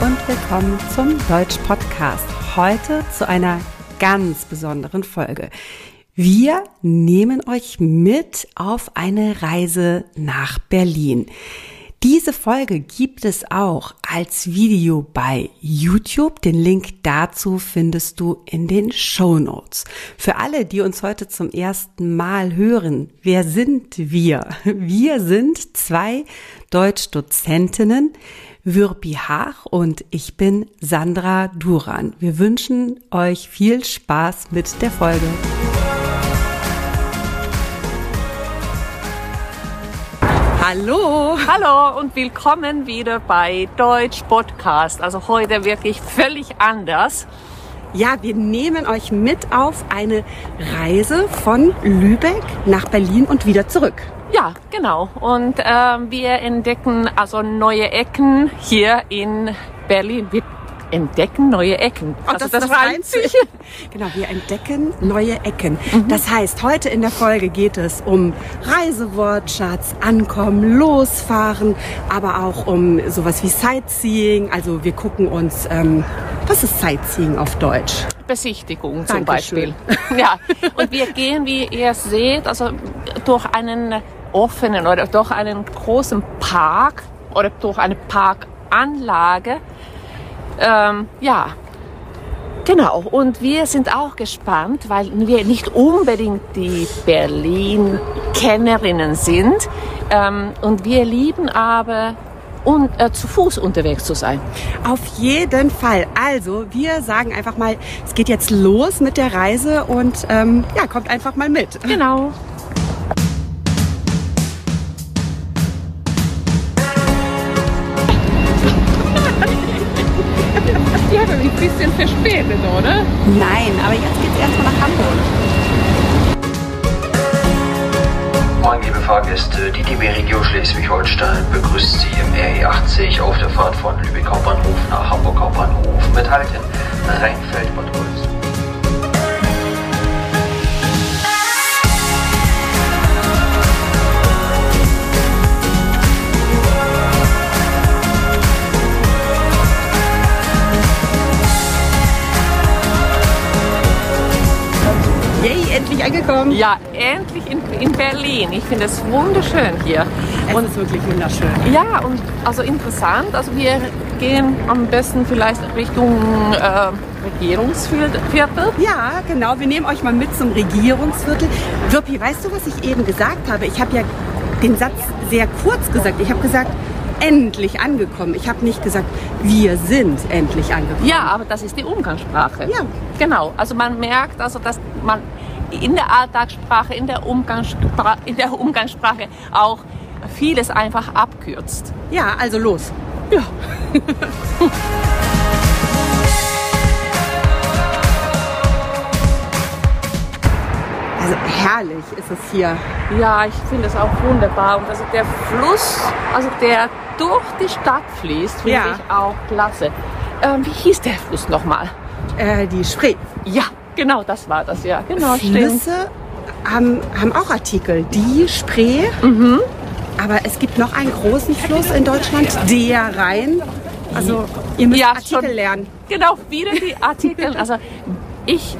und willkommen zum Deutsch Podcast. Heute zu einer ganz besonderen Folge. Wir nehmen euch mit auf eine Reise nach Berlin. Diese Folge gibt es auch als Video bei YouTube. Den Link dazu findest du in den Show Notes. Für alle, die uns heute zum ersten Mal hören, wer sind wir? Wir sind zwei Deutschdozentinnen, Würpi Haag und ich bin Sandra Duran. Wir wünschen euch viel Spaß mit der Folge. Hallo! Hallo und willkommen wieder bei Deutsch Podcast. Also heute wirklich völlig anders. Ja, wir nehmen euch mit auf eine Reise von Lübeck nach Berlin und wieder zurück. Ja, genau. Und ähm, wir entdecken also neue Ecken hier in Berlin. Wir entdecken neue Ecken. Oh, also das, das, das reimt sich. Genau, wir entdecken neue Ecken. Mhm. Das heißt, heute in der Folge geht es um Reisewortschatz, Ankommen, Losfahren, aber auch um sowas wie Sightseeing. Also wir gucken uns, ähm, was ist Sightseeing auf Deutsch? Besichtigung zum Dankeschön. Beispiel. Ja, und wir gehen, wie ihr seht, also durch einen offenen oder durch einen großen Park oder durch eine Parkanlage ähm, ja, Genau, und wir sind auch gespannt, weil wir nicht unbedingt die Berlin-Kennerinnen sind ähm, und wir lieben aber und, äh, zu Fuß unterwegs zu sein. Auf jeden Fall. Also, wir sagen einfach mal, es geht jetzt los mit der Reise und ähm, ja, kommt einfach mal mit. Genau. Verspätet, oder? Nein, aber jetzt geht's erstmal nach Hamburg. Moin, liebe Fahrgäste. Die DB Regio Schleswig-Holstein begrüßt Sie im RE80 auf der Fahrt von Lübeck Hauptbahnhof nach Hamburg Hauptbahnhof mit Halt in Rheinfeld-Bad Golz. Endlich angekommen. Ja, endlich in, in Berlin. Ich finde es wunderschön hier. Es und, ist wirklich wunderschön. Ja, und also interessant. Also wir gehen am besten vielleicht Richtung äh, Regierungsviertel. Ja, genau. Wir nehmen euch mal mit zum Regierungsviertel. Wirpi, weißt du, was ich eben gesagt habe? Ich habe ja den Satz sehr kurz gesagt. Ich habe gesagt, endlich angekommen. Ich habe nicht gesagt, wir sind endlich angekommen. Ja, aber das ist die Umgangssprache. Ja. Genau. Also man merkt, also dass man in der Alltagssprache, in der Umgangssprache, in der Umgangssprache auch vieles einfach abkürzt. Ja, also los. Ja. Also herrlich ist es hier. Ja, ich finde es auch wunderbar. Und also der Fluss, also der durch die Stadt fließt, finde ja. ich auch klasse. Ähm, wie hieß der Fluss nochmal? Äh, die Spree. Ja, Genau, das war das, ja. Genau, Flüsse haben, haben auch Artikel. Die Spree, mhm. aber es gibt noch einen großen Fluss in Deutschland, der Rhein. Also ihr müsst ja, Artikel schon. lernen. Genau, wieder die Artikel. Also ich,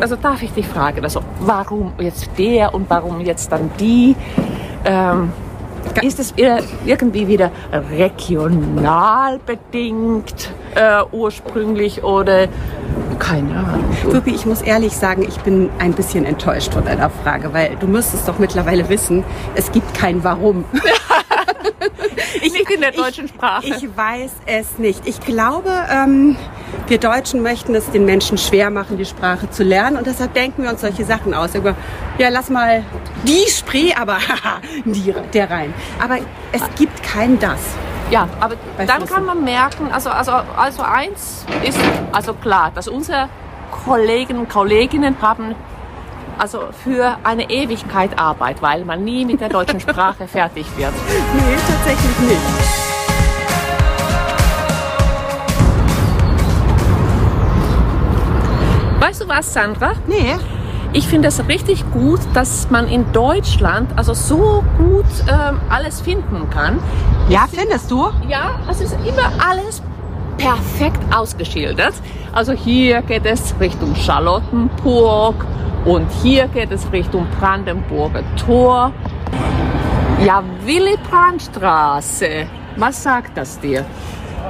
also darf ich dich fragen, also warum jetzt der und warum jetzt dann die? Ähm, ist es irgendwie wieder regional bedingt äh, ursprünglich oder keine Ahnung. Puppi, ich muss ehrlich sagen, ich bin ein bisschen enttäuscht von deiner Frage, weil du müsstest doch mittlerweile wissen, es gibt kein Warum. ich, nicht in der deutschen ich, Sprache. Ich weiß es nicht. Ich glaube, ähm, wir Deutschen möchten es den Menschen schwer machen, die Sprache zu lernen und deshalb denken wir uns solche Sachen aus. Ja, lass mal die Spree, aber die, der rein. Aber es gibt kein das. Ja, aber dann kann man merken, also, also, also eins ist also klar, dass unsere Kollegen und Kolleginnen haben also für eine Ewigkeit Arbeit, weil man nie mit der deutschen Sprache fertig wird. Nee, tatsächlich nicht. Weißt du was, Sandra? Nee. Ich finde es richtig gut, dass man in Deutschland also so gut ähm, alles finden kann. Ja, findest du? Ja, es ist immer alles perfekt ausgeschildert. Also hier geht es Richtung Charlottenburg und hier geht es Richtung Brandenburger Tor. Ja, Willy Brandt-Straße. Was sagt das dir?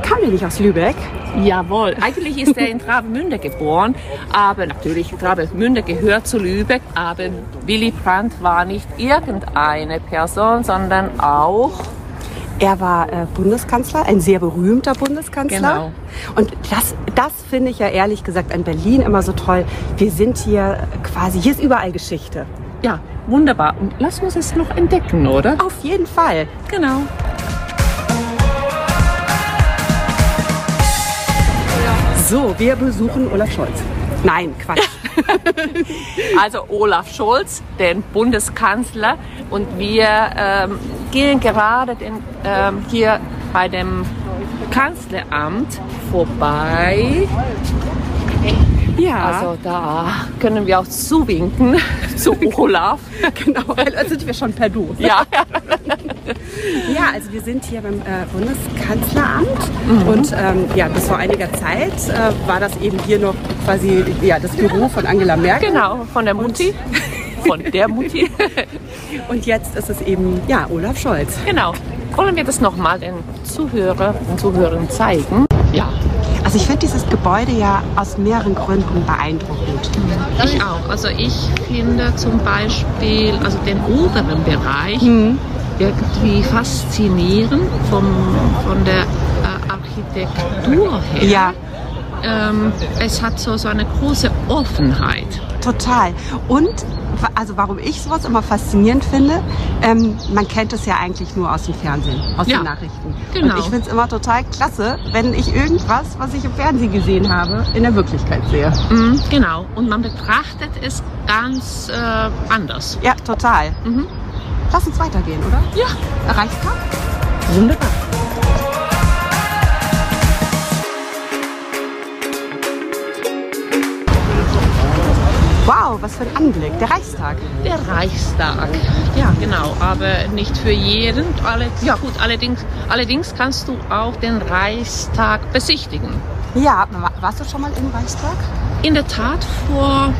Kam der nicht aus Lübeck? Jawohl, eigentlich ist er in Travemünde geboren, aber natürlich, Travemünde gehört zu Lübeck, aber Willy Brandt war nicht irgendeine Person, sondern auch er war äh, Bundeskanzler, ein sehr berühmter Bundeskanzler. Genau. Und das, das finde ich ja ehrlich gesagt an Berlin immer so toll. Wir sind hier quasi, hier ist überall Geschichte. Ja, wunderbar. Und lass uns es noch entdecken, oder? Auf jeden Fall. Genau. So, wir besuchen Olaf Scholz. Nein, Quatsch. also Olaf Scholz, den Bundeskanzler. Und wir ähm, gehen gerade den, ähm, hier bei dem Kanzleramt vorbei. Ja. Also da können wir auch zuwinken zu Olaf. genau, also sind wir schon per Du. Ja. ja, also wir sind hier beim äh, Bundeskanzleramt mhm. und ähm, ja, bis vor einiger Zeit äh, war das eben hier noch quasi ja, das Büro von Angela Merkel. Genau, von der Mutti. von der Mutti. und jetzt ist es eben ja Olaf Scholz. Genau. Wollen wir das nochmal den Zuhörer und Zuhörern zeigen? Ja. Also ich finde dieses Gebäude ja aus mehreren Gründen beeindruckend. Ich auch. Also ich finde zum Beispiel also den oberen Bereich mhm. irgendwie faszinierend vom, von der äh, Architektur her. Ja. Ähm, es hat so, so eine große Offenheit. Total. Und also warum ich sowas immer faszinierend finde, ähm, man kennt es ja eigentlich nur aus dem Fernsehen, aus ja, den Nachrichten. Genau. Und ich finde es immer total klasse, wenn ich irgendwas, was ich im Fernsehen gesehen habe, in der Wirklichkeit sehe. Mhm, genau. Und man betrachtet es ganz äh, anders. Ja, total. Mhm. Lass uns weitergehen, oder? Ja. Reichstag? Wunderbar. Wow, was für ein Anblick. Der Reichstag. Der Reichstag. Ja, genau. Aber nicht für jeden. Alle, ja gut, allerdings, allerdings kannst du auch den Reichstag besichtigen. Ja, warst du schon mal im Reichstag? In der Tat vor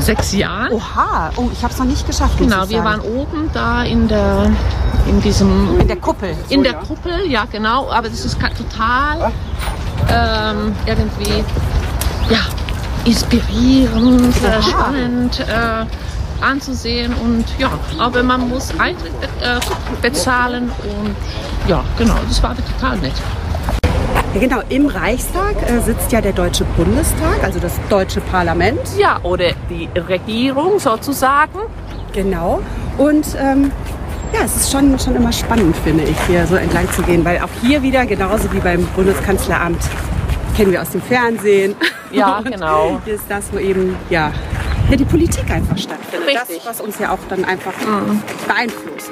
sechs Jahren. Oha, oh, ich habe es noch nicht geschafft. Genau, wir waren oben da in der in diesem in der Kuppel. In so, der ja. Kuppel, ja genau. Aber das ist total ähm, irgendwie ja inspirierend, äh, spannend äh, anzusehen und ja, aber man muss Eintritt äh, bezahlen und ja, genau, das war total nett. Ja, genau, im Reichstag äh, sitzt ja der Deutsche Bundestag, also das deutsche Parlament. Ja, oder die Regierung sozusagen. Genau. Und ähm, ja, es ist schon, schon immer spannend, finde ich, hier so entlang zu gehen, weil auch hier wieder, genauso wie beim Bundeskanzleramt, kennen wir aus dem Fernsehen. Ja, genau. Hier ist das, wo eben ja, ja die Politik einfach stattfindet. Richtig. Das, was uns ja auch dann einfach mhm. beeinflusst.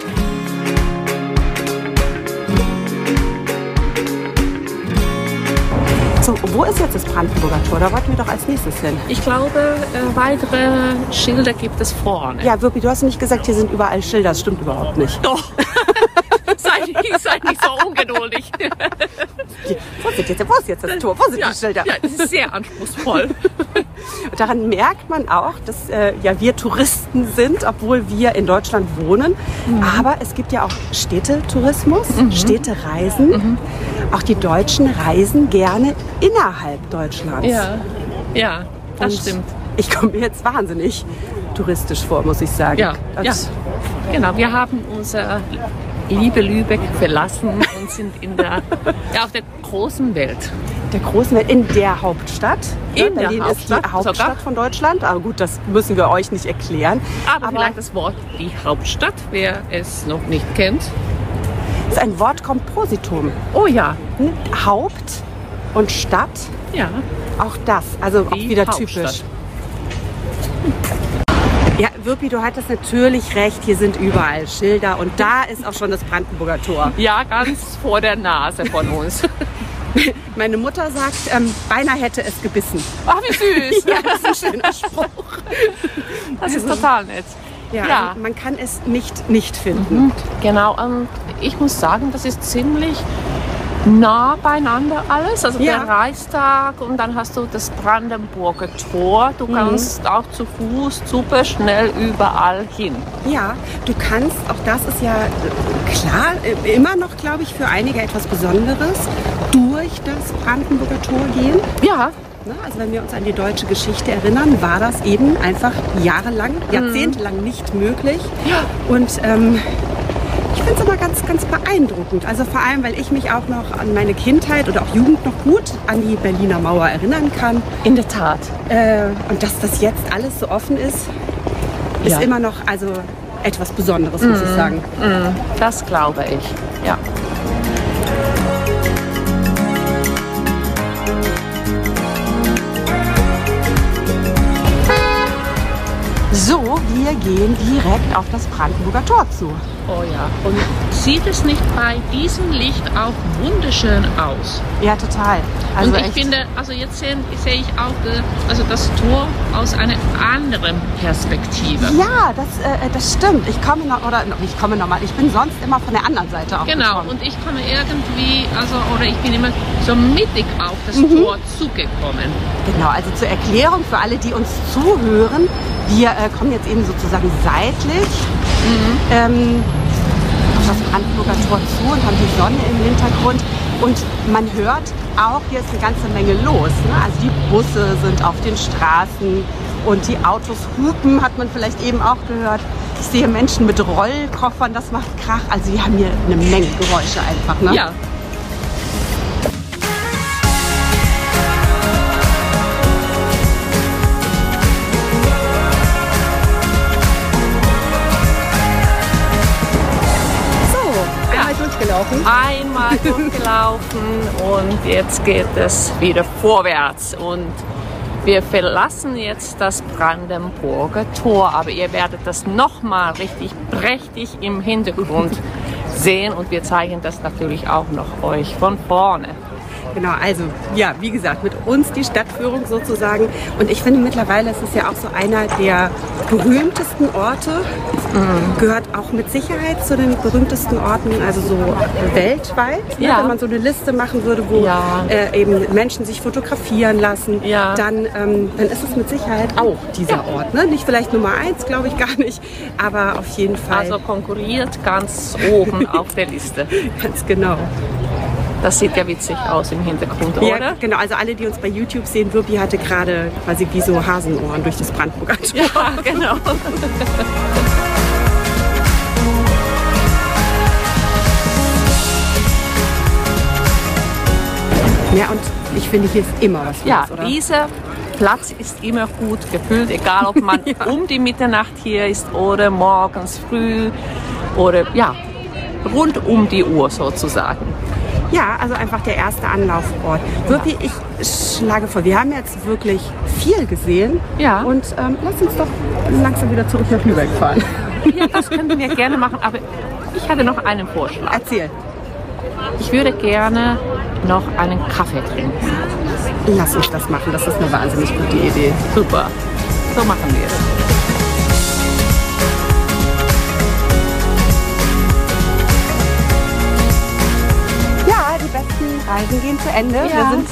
So, wo ist jetzt das Brandenburger Tor? Da wollten wir doch als nächstes hin. Ich glaube, äh, weitere Schilder gibt es vorne. Ja, Wirpi, du hast nicht gesagt, hier sind überall Schilder. Das stimmt überhaupt nicht. Doch. seid, seid nicht so ungeduldig. Wo ist jetzt, wo ist jetzt das Tor? Wo sind ja, die Schilder? Ja, das ist sehr anspruchsvoll. Und daran merkt man auch, dass äh, ja, wir Touristen sind, obwohl wir in Deutschland wohnen. Mhm. Aber es gibt ja auch Städtetourismus, mhm. Städtereisen. Mhm. Auch die Deutschen reisen gerne innerhalb Deutschlands. Ja, ja das Und stimmt. Ich komme mir jetzt wahnsinnig touristisch vor, muss ich sagen. Ja, ja. genau. Wir haben unser liebe Lübeck verlassen und sind in der, ja, auf der großen Welt. Der großen Welt, in der Hauptstadt. In Berlin der Hauptstadt, ist die Hauptstadt sogar. von Deutschland. Aber gut, das müssen wir euch nicht erklären. Aber, Aber vielleicht das Wort die Hauptstadt, wer es noch nicht kennt. Ist ein Wortkompositum. Oh ja. Haupt und Stadt. Ja. Auch das, also die auch wieder Hauptstadt. typisch. Ja, Wirpi, du hattest natürlich recht. Hier sind überall Schilder und da ist auch schon das Brandenburger Tor. Ja, ganz vor der Nase von uns. Meine Mutter sagt, ähm, beinahe hätte es gebissen. Ach, wie süß. ja, das ist ein schöner Spruch. Das ist total nett. Ja, ja. Man kann es nicht nicht finden. Mhm. Genau, und ich muss sagen, das ist ziemlich nah beieinander alles. Also Ja. der Reichstag und dann hast du das Brandenburger Tor. Du kannst auch zu Fuß super schnell überall hin. Ja, du kannst, auch das ist ja äh, klar, äh, immer noch, glaube ich, für einige etwas Besonderes, durch das Brandenburger Tor gehen. Ja, Ne? Also wenn wir uns an die deutsche Geschichte erinnern, war das eben einfach jahrelang, jahrzehntelang nicht möglich. Ja. Und ähm, ich finde es immer ganz, ganz beeindruckend. Also vor allem, weil ich mich auch noch an meine Kindheit oder auch Jugend noch gut an die Berliner Mauer erinnern kann. in der Tat. Äh, und dass das jetzt alles so offen ist, ist Ja. immer noch also etwas Besonderes, muss ich sagen. Das glaube ich. Ja. So, wir gehen direkt auf das Brandenburger Tor zu. Oh ja. Und sieht es nicht bei diesem Licht auch wunderschön aus? Ja, total. Also und ich echt. finde, also jetzt sehe, sehe ich auch äh, also das Tor aus einer anderen Perspektive. Ja, das, äh, das stimmt. Ich komme noch, oder ich komme noch mal. Ich bin sonst immer von der anderen Seite auf Genau, gekommen. und ich komme irgendwie, also, oder ich bin immer so mittig auf das Tor zugekommen. Genau, also zur Erklärung für alle, die uns zuhören, wir äh, kommen jetzt eben sozusagen seitlich ähm, auf das Brandenburger Tor zu und haben die Sonne im Hintergrund. Und man hört auch, hier ist eine ganze Menge los. Ne? Also die Busse sind auf den Straßen und die Autos hupen, hat man vielleicht eben auch gehört. Ich sehe Menschen mit Rollkoffern, das macht Krach. Also wir haben hier eine Menge Geräusche einfach. Ne? Ja. Einmal durchgelaufen. Einmal durchgelaufen und jetzt geht es wieder vorwärts. Und wir verlassen jetzt das Brandenburger Tor, aber ihr werdet das nochmal richtig prächtig im Hintergrund sehen und wir zeigen das natürlich auch noch euch von vorne. Genau, also ja, wie gesagt, mit uns die Stadtführung sozusagen. Und ich finde mittlerweile ist es ja auch so einer der berühmtesten Orte. Gehört auch mit Sicherheit zu den berühmtesten Orten, also so weltweit. Ne? Ja. Wenn man so eine Liste machen würde, wo Ja. äh, eben Menschen sich fotografieren lassen, Ja. dann, ähm, dann ist es mit Sicherheit auch dieser Ort. Ne? Nicht vielleicht Nummer eins, glaube ich gar nicht, aber auf jeden Fall Also konkurriert ganz oben auf der Liste. ganz genau. Das sieht ja witzig aus im Hintergrund, Ja, oder? genau. Also alle, die uns bei YouTube sehen, Wirpi hatte gerade quasi wie so Hasenohren durch das Brandenburger Tor. Ja, genau. Ja, und ich finde, hier ist immer was Ja, los, oder? dieser Platz ist immer gut gefüllt, egal ob man Ja. um die Mitternacht hier ist oder morgens früh oder ja, rund um die Uhr sozusagen. Ja, also einfach der erste Anlaufort. Wirpi, ich schlage vor, wir haben jetzt wirklich viel gesehen. Ja. Und ähm, lass uns doch langsam wieder zurück nach Lübeck fahren. Ja, das könnten wir gerne machen, aber ich hatte noch einen Vorschlag. Erzähl. Ich würde gerne noch einen Kaffee trinken. Lass uns das machen. Das ist eine wahnsinnig gute Idee. Super. So machen wir es. Reisen gehen zu Ende. Ja. Wir sind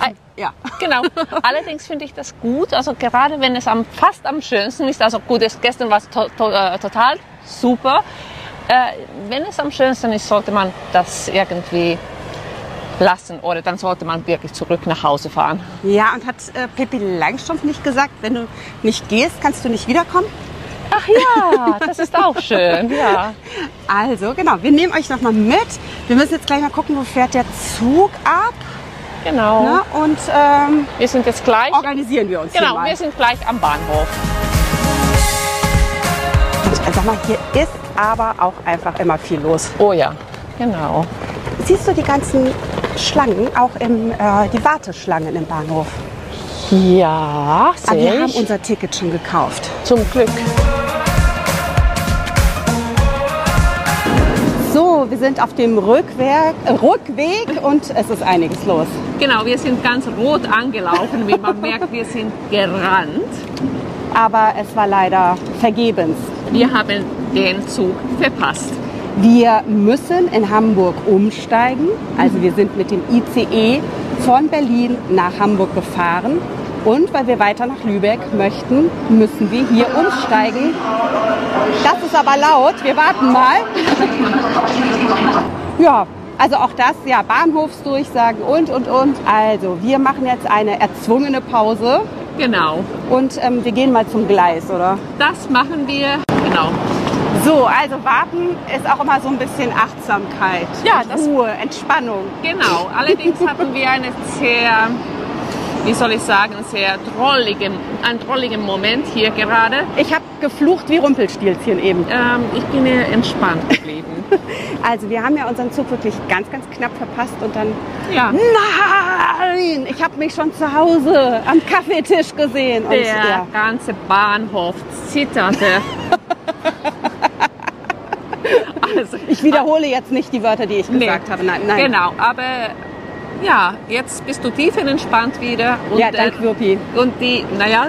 Ei. ja. Genau. Allerdings finde ich das gut. Also gerade wenn es am, fast am schönsten ist. Also gut, es, gestern war es to, to, äh, total super. Äh, wenn es am schönsten ist, sollte man das irgendwie lassen oder dann sollte man wirklich zurück nach Hause fahren. Ja, und hat äh, Pippi Langstrumpf nicht gesagt, wenn du nicht gehst, kannst du nicht wiederkommen? Ach ja, das ist auch schön. Ja. Also, genau, wir nehmen euch nochmal mit. Wir müssen jetzt gleich mal gucken, wo fährt der Zug ab. Genau. Ne? Und ähm, Wir sind jetzt gleich. organisieren wir uns Genau, wir sind gleich am Bahnhof. Und, äh, sag mal, hier ist aber auch einfach immer viel los. Oh ja, genau. Siehst du die ganzen Schlangen, auch im, äh, die Warteschlangen im Bahnhof? Ja, Aber sehe wir haben unser Ticket schon gekauft. Zum Glück. Wir sind auf dem Rückweg, äh, Rückweg und es ist einiges los. Genau, wir sind ganz rot angelaufen, wie man merkt, wir sind gerannt. Aber es war leider vergebens. Wir haben den Zug verpasst. Wir müssen in Hamburg umsteigen. Also wir sind mit dem ICE von Berlin nach Hamburg gefahren. Und weil wir weiter nach Lübeck möchten, müssen wir hier umsteigen. Das ist aber laut. Wir warten mal. ja, also auch das, ja, Bahnhofsdurchsagen und, und, und. Also, wir machen jetzt eine erzwungene Pause. Genau. Und ähm, wir gehen mal zum Gleis, oder? Das machen wir, genau. So, also warten ist auch immer so ein bisschen Achtsamkeit, ja, das, Ruhe, Entspannung. Genau. Allerdings hatten wir eine sehr, wie soll ich sagen, sehr drollige, einen drolligen Moment hier gerade. Ich habe geflucht wie Rumpelstilzchen eben. Ähm, ich bin eher entspannt geblieben. Also wir haben ja unseren Zug wirklich ganz, ganz knapp verpasst und dann, ja. nein, ich habe mich schon zu Hause am Kaffeetisch gesehen. Der und, ja. ganze Bahnhof zitterte. also, ich wiederhole jetzt nicht die Wörter, die ich gesagt nee, habe. Nein, nein. Genau, aber ja, jetzt bist du tiefenentspannt wieder. Und, ja, danke, Wirpi. Und die, naja,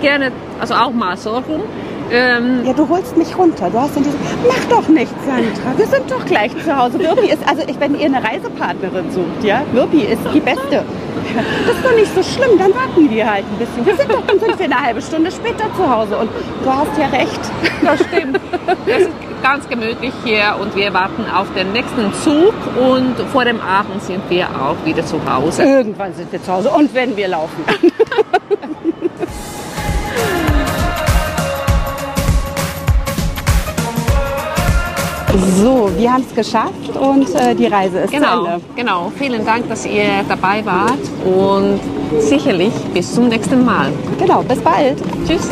gerne, also auch mal so rum. Ähm, ja, du holst mich runter. Du hast dann gesagt, mach doch nichts, Sandra. Wir sind doch gleich zu Hause. Wirpi ist, also ich, wenn ihr eine Reisepartnerin sucht, ja, Wirpi ist die Beste. Das ist doch nicht so schlimm, dann warten wir halt ein bisschen. Wir sind doch dann sind wir eine halbe Stunde später zu Hause. Und du hast ja recht. Das stimmt. Es ist ganz gemütlich hier und wir warten auf den nächsten Zug und vor dem Abend sind wir auch wieder zu Hause. Irgendwann sind wir zu Hause und wenn wir laufen. So, wir haben es geschafft und äh, die Reise ist genau, zu Ende. Genau, vielen Dank, dass ihr dabei wart und sicherlich bis zum nächsten Mal. Genau, bis bald. Tschüss.